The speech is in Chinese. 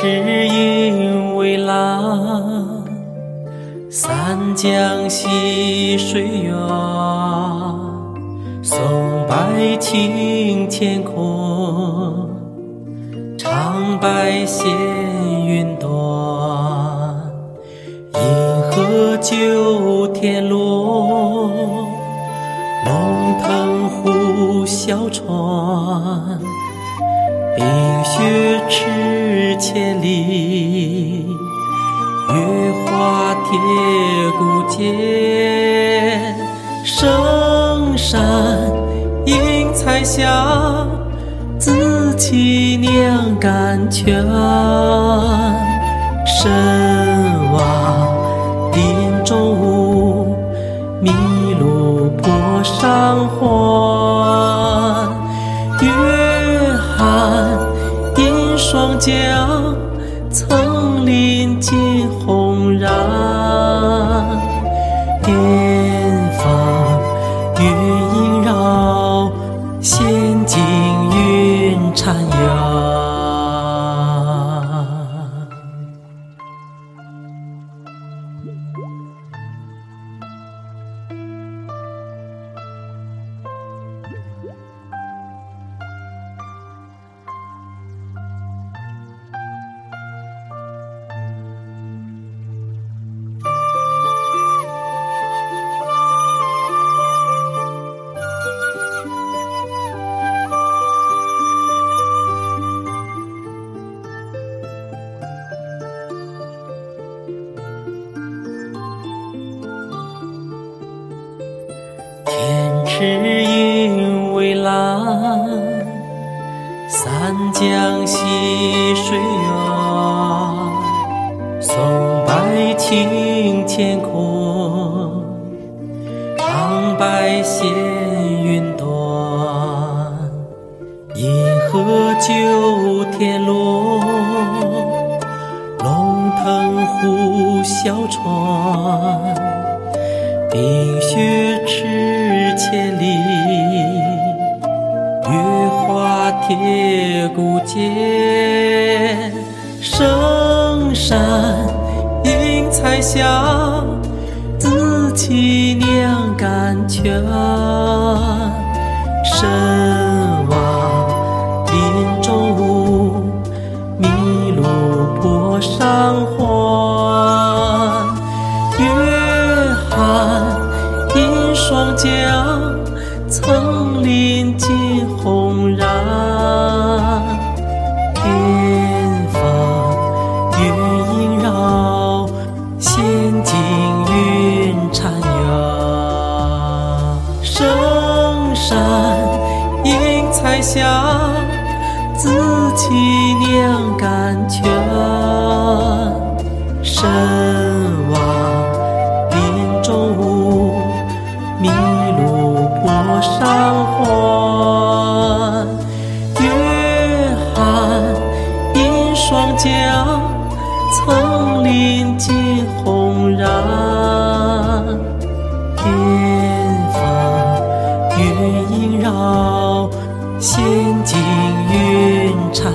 池音为郎，三江溪水远，松柏青乾坤，长白仙云端，银河九天落，龙腾呼啸传。冰雪驰千里，月华铁骨坚。圣山映彩霞，紫气酿甘泉。江层林尽红染，天池音为郎，三江溪水远，松柏青乾坤，长白仙云端，银河九天落，龙腾虎啸传。冰雪驰千里，月华铁骨坚。圣山映彩霞，紫气酿甘泉。深双江层林尽红染，巅峰云萦绕，仙境云缠绕。圣山映彩霞，紫气酿甘泉。神江，层林尽红染。天方月萦绕，仙境云缠